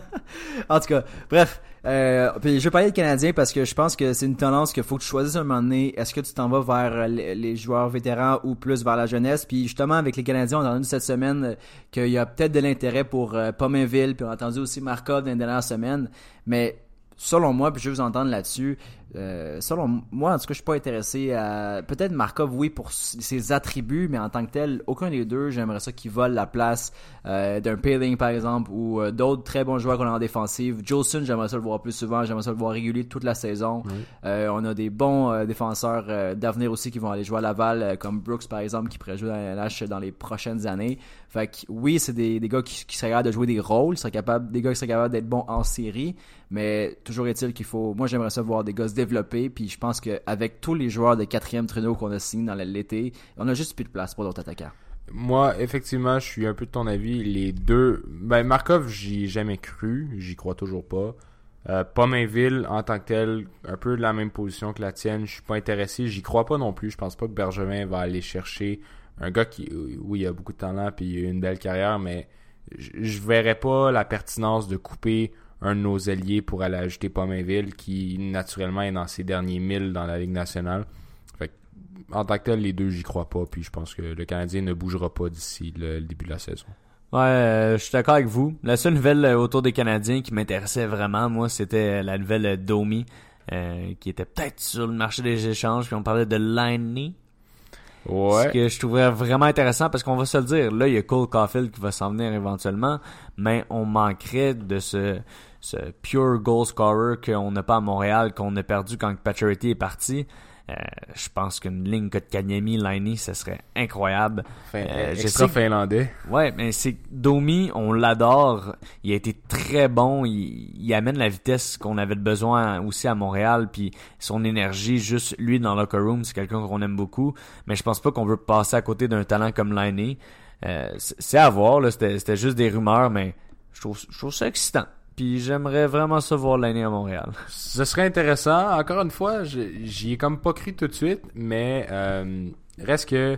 en tout cas, bref. Euh, puis je vais parler de Canadiens parce que je pense que c'est une tendance qu'il faut que tu choisisses un moment donné. Est-ce que tu t'en vas vers les, joueurs vétérans ou plus vers la jeunesse? Puis justement, avec les Canadiens, on a entendu cette semaine qu'il y a peut-être de l'intérêt pour euh, Pominville, puis on a entendu aussi Markov dans les dernières semaines. Mais selon moi, puis je vais vous entendre là-dessus, euh, selon moi, en tout cas, je suis pas intéressé à. Peut-être Markov, oui, pour ses attributs, mais en tant que tel, aucun des deux, j'aimerais ça qu'il vole la place euh, d'un Paling, par exemple, ou euh, d'autres très bons joueurs qu'on a en défensive. Jolson, j'aimerais ça le voir plus souvent, j'aimerais ça le voir régulier toute la saison. on a des bons défenseurs d'avenir aussi qui vont aller jouer à Laval, comme Brooks, par exemple, qui pourrait jouer dans la NH dans les prochaines années. Fait que oui, c'est des, des gars qui, qui seraient capables de jouer des rôles, seraient capables, des gars qui seraient capables d'être bons en série, mais toujours est-il qu'il faut. Moi, j'aimerais ça voir des gars Puis je pense qu'avec tous les joueurs de quatrième traîneau qu'on a signés dans l'été, on a juste plus de place pour d'autres attaquants. Moi, effectivement, je suis un peu de ton avis. Les deux. Ben, Markov, j'y ai jamais cru. J'y crois toujours pas. Euh, Pomainville, en tant que tel, un peu de la même position que la tienne. Je suis pas intéressé. J'y crois pas non plus. Je pense pas que Bergevin va aller chercher un gars qui, oui, il a beaucoup de talent puis il une belle carrière, mais je verrais pas la pertinence de couper un de nos alliés pour aller ajouter Pomainville, qui naturellement est dans ses derniers milles dans la Ligue nationale. Fait en tant que tel, les deux, j'y crois pas. Puis je pense que le Canadien ne bougera pas d'ici le, début de la saison. Ouais, euh, je suis d'accord avec vous. La seule nouvelle euh, autour des Canadiens qui m'intéressait vraiment, moi, c'était la nouvelle Domi, euh, qui était peut-être sur le marché des échanges. Puis on parlait de Liney. Ouais. Ce que je trouvais vraiment intéressant parce qu'on va se le dire, là, il y a Cole Caulfield qui va s'en venir éventuellement, mais on manquerait de ce, ce pure goal scorer qu'on n'a pas à Montréal, qu'on a perdu quand Paturity est parti. Euh, je pense qu'une ligne de Kanyemi, Liney, ce serait incroyable. Fin, euh, extra finlandais. Ouais, mais c'est Domi, on l'adore. Il a été très bon. Il, amène la vitesse qu'on avait besoin aussi à Montréal, puis son énergie, juste lui dans le locker room, c'est quelqu'un qu'on aime beaucoup. Mais je pense pas qu'on veut passer à côté d'un talent comme Liney. Euh, c'est à voir, là. C'était juste des rumeurs, mais je trouve, je trouve ça excitant. Puis j'aimerais vraiment ça voir l'année à Montréal. Ce serait intéressant. Encore une fois, j'y ai comme pas cru tout de suite, mais euh, reste que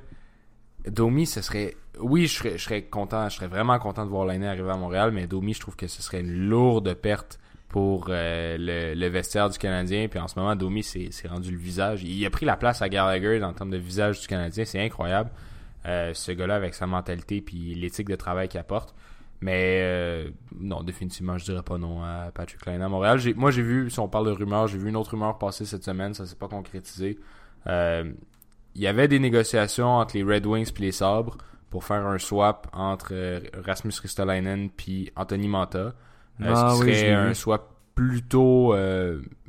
Domi, ce serait. Oui, je serais, content, je serais vraiment content de voir l'année arriver à Montréal, mais Domi, je trouve que ce serait une lourde perte pour euh, le, vestiaire du Canadien. Puis en ce moment, Domi, c'est rendu le visage. Il a pris la place à Gallagher en termes de visage du Canadien. C'est incroyable. Euh, ce gars-là, avec sa mentalité puis l'éthique de travail qu'il apporte. Mais euh, non, définitivement, je dirais pas non à Patrick Laine à Montréal. Moi, j'ai vu, si on parle de rumeurs, j'ai vu une autre rumeur passer cette semaine, ça s'est pas concrétisé. Euh, il y avait des négociations entre les Red Wings et les Sabres pour faire un swap entre euh, Rasmus Ristolainen puis Anthony Manta. Ah, ce serait un swap plutôt...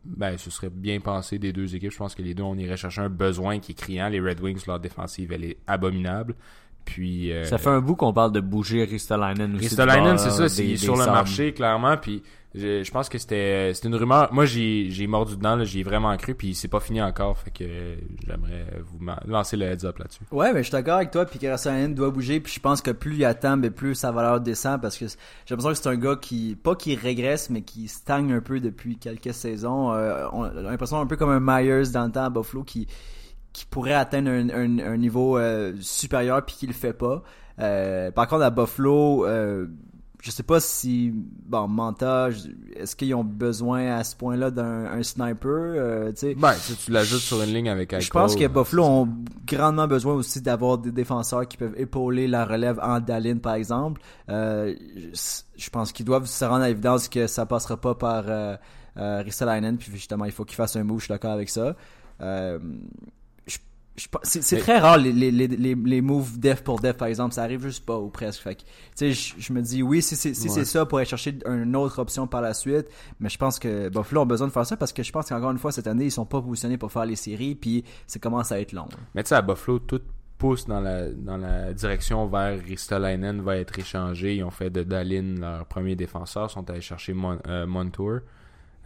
ben, ce serait bien pensé des deux équipes. Je pense que les deux, on irait chercher un besoin qui est criant. Les Red Wings, leur défensive, elle est abominable. Puis euh, Ça fait un bout qu'on parle de bouger Ristolainen aussi. Ristolainen, c'est ça, c'est sur le marché clairement. Puis je, je pense que c'était c'était une rumeur. Moi, j'ai j'ai mordu dedans, là, j'y ai vraiment cru. Puis c'est pas fini encore, fait que j'aimerais vous lancer le heads up là-dessus. Ouais, mais je suis d'accord avec toi, puis que Rastalainen doit bouger, puis je pense que plus il attend, mais plus sa valeur descend, parce que j'ai l'impression que c'est un gars qui, pas qui régresse, mais qui stagne un peu depuis quelques saisons. Euh, on a l'impression un peu comme un Myers dans le temps à Buffalo, qui, qui pourrait atteindre un, un, un niveau euh, supérieur, puis qui le fait pas. Euh, par contre, à Buffalo, euh, je sais pas si, bon, Manta, est-ce qu'ils ont besoin à ce point-là d'un un sniper, euh, tu sais? Ben, tu, tu l'ajoutes sur une ligne avec Je pense que Buffalo ont grandement besoin aussi d'avoir des défenseurs qui peuvent épauler la relève en Dalin, par exemple. Je pense qu'ils doivent se rendre à l'évidence que ça passera pas par euh, Ristolainen, puis justement, il faut qu'il fasse un move, je suis d'accord avec ça. Euh, c'est très rare les, les, les, les, moves def pour def, par exemple. Ça arrive juste pas, ou presque. Fait que, tu sais, je, me dis, oui, si c'est si Ouais. c'est ça, pour aller chercher une autre option par la suite. Mais je pense que Buffalo ont besoin de faire ça parce que je pense qu'encore une fois, cette année, ils sont pas positionnés pour faire les séries, puis ça commence à être long. Mais tu sais, à Buffalo, tout pousse dans la, dans la direction vers Ristolainen va être échangé. Ils ont fait de Dalin leur premier défenseur, sont allés chercher Mon, euh, Montour.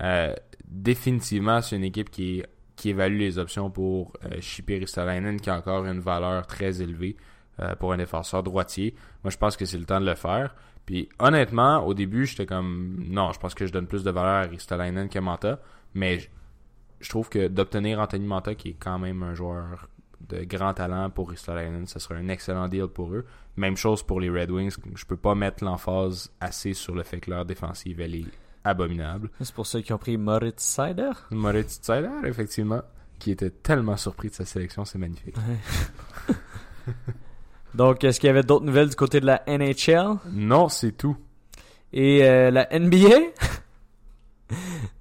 Euh, définitivement, c'est une équipe qui, est- qui évalue les options pour euh, shipper Ristolainen, qui a encore une valeur très élevée euh, pour un défenseur droitier. Moi, je pense que c'est le temps de le faire. Puis honnêtement, au début, j'étais comme non, je pense que je donne plus de valeur à Ristolainen qu'à Manta, mais je, je trouve que d'obtenir Anthony Manta, qui est quand même un joueur de grand talent pour Ristolainen, ce serait un excellent deal pour eux. Même chose pour les Red Wings. Je peux pas mettre l'emphase assez sur le fait que leur défensive elle est abominable. C'est pour ça qu'ils ont pris Moritz Seider. Moritz Seider, effectivement, qui était tellement surpris de sa sélection, c'est magnifique. Donc, est-ce qu'il y avait d'autres nouvelles du côté de la NHL Non, c'est tout. et euh, la NBA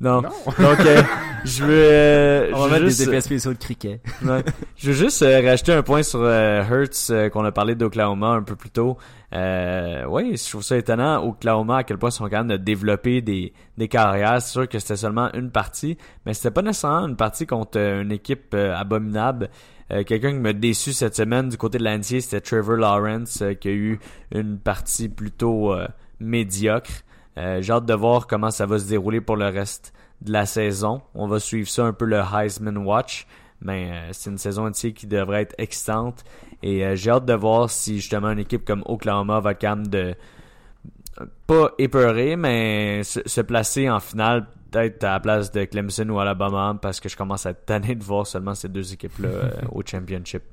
non. Non. Donc, euh, je veux, euh, On je va veux mettre juste, des effets spéciaux de cricket. Ouais. Je veux juste euh, rajouter un point sur euh, Hertz euh, qu'on a parlé d'Oklahoma un peu plus tôt. Euh, oui, je trouve ça étonnant. Oklahoma, à quel point ils sont capables de développer des, des carrières. C'est sûr que c'était seulement une partie, mais c'était pas nécessairement une partie contre euh, une équipe euh, abominable. Euh, Quelqu'un qui m'a déçu cette semaine du côté de l'NCA, c'était Trevor Lawrence euh, qui a eu une partie plutôt euh, médiocre. Euh, J'ai hâte de voir comment ça va se dérouler pour le reste de la saison. On va suivre ça un peu le Heisman Watch. Mais euh, c'est une saison entière qui devrait être excitante. Et euh, j'ai hâte de voir si justement une équipe comme Oklahoma va quand même de pas épeurer, mais se, se placer en finale peut-être à la place de Clemson ou Alabama parce que je commence à être tanné de voir seulement ces deux équipes-là euh, au championship.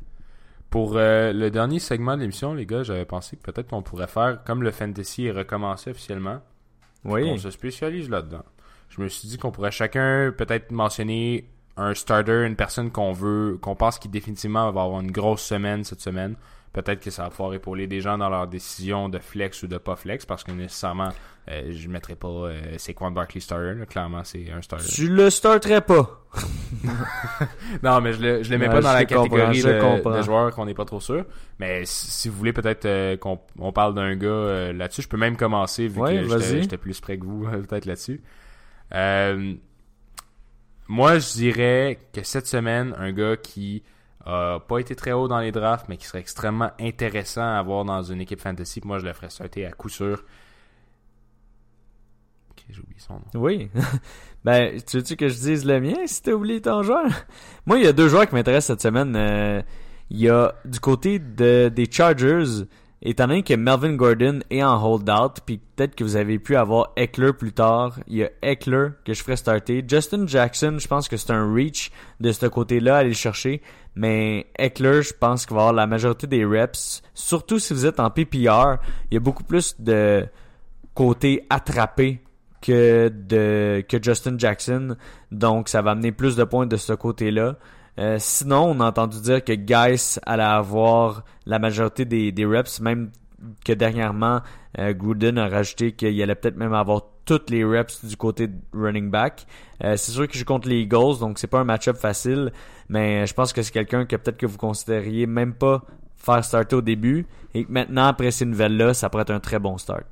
Pour euh, le dernier segment de l'émission, les gars, j'avais pensé que peut-être qu'on pourrait faire, comme le fantasy est recommencé officiellement, Oui. on se spécialise là-dedans. Je me suis dit qu'on pourrait chacun peut-être mentionner un starter, une personne qu'on veut, qu'on pense qui définitivement va avoir une grosse semaine cette semaine. Peut-être que ça va pouvoir épauler des gens dans leur décision de flex ou de pas flex, parce que nécessairement, euh, je mettrai pas euh, Saquon Barkley starter. là. Clairement, c'est un starter. Tu le starterais pas. Non, mais je le, je le mets Ouais, pas dans la catégorie de, joueurs qu'on n'est pas trop sûr. Mais si, vous voulez peut-être euh, qu'on on parle d'un gars euh, là-dessus, je peux même commencer vu Ouais, que j'étais plus près que vous peut-être là-dessus. Euh, moi, je dirais que cette semaine, un gars qui pas été très haut dans les drafts, mais qui serait extrêmement intéressant à avoir dans une équipe fantasy, moi je le ferais starter à coup sûr. Ok, j'ai oublié son nom. Oui. ben, tu veux-tu que je dise le mien si t'as oublié ton joueur? Moi, il y a deux joueurs qui m'intéressent cette semaine. Euh, il y a du côté de, des Chargers, étant donné que Melvin Gordon est en hold-out, puis peut-être que vous avez pu avoir Eckler plus tard. Il y a Eckler que je ferais starter. Justin Jackson, je pense que c'est un reach de ce côté-là, aller le chercher. Mais Eckler, je pense qu'il va avoir la majorité des reps. Surtout si vous êtes en PPR, il y a beaucoup plus de côté attrapé que de que Justin Jackson. Donc ça va amener plus de points de ce côté-là. Euh, sinon, on a entendu dire que Geis allait avoir la majorité des, des reps, même que dernièrement, euh, Gruden a rajouté qu'il allait peut-être même avoir toutes les reps du côté de running back. Euh, c'est sûr que je joue contre les Eagles, donc c'est pas un match-up facile, mais je pense que c'est quelqu'un que peut-être que vous considériez même pas faire starter au début, et que maintenant, après ces nouvelles-là, ça pourrait être un très bon start.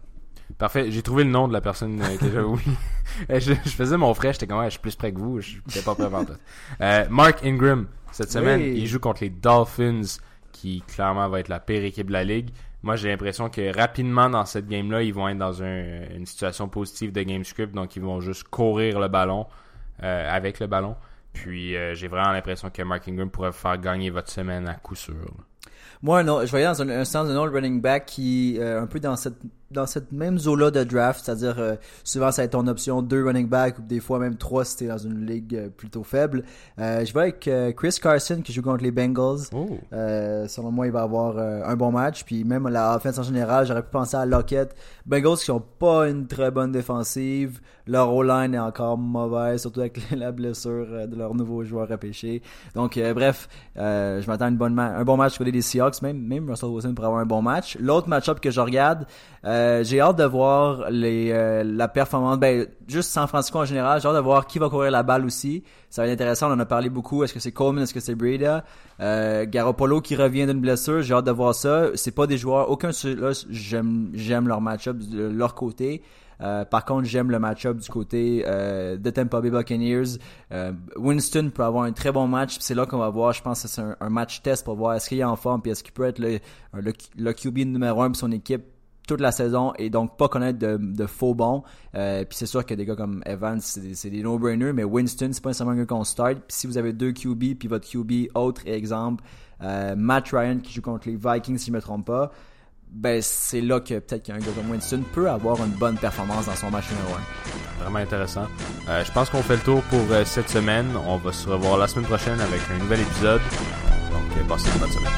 Parfait, j'ai trouvé le nom de la personne euh, que j'avais oublié. Je, je faisais mon frère, j'étais comme ouais, je suis plus près que vous, je suis pas prêt avant. Euh, Mark Ingram, cette semaine, Oui. il joue contre les Dolphins qui clairement va être la pire équipe de la ligue. Moi, j'ai l'impression que rapidement dans cette game-là, ils vont être dans une situation positive de game script, donc ils vont juste courir le ballon euh, avec le ballon. Puis euh, j'ai vraiment l'impression que Mark Ingram pourrait faire gagner votre semaine à coup sûr. Moi, non, je voyais dans un, sens d'un autre running back qui euh, un peu dans cette dans cette même zone-là de draft, c'est-à-dire euh, souvent ça va être ton option 2 running back ou des fois même 3 si t'es dans une ligue euh, plutôt faible. Euh, je vais avec Chris Carson qui joue contre les Bengals. Oh. selon moi, il va avoir un bon match. Puis même la offense en général, j'aurais pu penser à Lockett. Bengals qui ont pas une très bonne défensive. Leur O-line est encore mauvaise, surtout avec la blessure de leur nouveau joueur repêché. Donc bref, je m'attends à une bonne un bon match côté des Seahawks. Même, même Russell Wilson pour avoir un bon match. L'autre match-up que je regarde, euh, j'ai hâte de voir euh, la performance. Ben, juste San Francisco en général, j'ai hâte de voir qui va courir la balle aussi. Ça va être intéressant. On en a parlé beaucoup. Est-ce que c'est Coleman, est-ce que c'est Breda, euh, Garoppolo qui revient d'une blessure. J'ai hâte de voir ça. C'est pas des joueurs. Aucun là, j'aime j'aime leur match-up de leur côté. Euh, par contre, j'aime le match-up du côté euh, de Tampa Bay Buccaneers. Euh, Winston peut avoir un très bon match. C'est là qu'on va voir. Je pense que c'est un, match test pour voir est-ce qu'il est en forme, puis est-ce qu'il peut être le, le, QB numéro un pour son équipe toute la saison et donc pas connaître de, faux bons. Euh, puis c'est sûr que des gars comme Evans, c'est des, no-brainers, mais Winston, c'est pas nécessairement un gars qu'on start. Si vous avez deux QB, puis votre QB, autre exemple, euh, Matt Ryan qui joue contre les Vikings, si je me trompe pas, ben c'est là que peut-être qu'un gars comme Winston peut avoir une bonne performance dans son match numéro 1. Vraiment intéressant. Euh, je pense qu'on fait le tour pour cette semaine. On va se revoir la semaine prochaine avec un nouvel épisode. Donc passez une bonne semaine.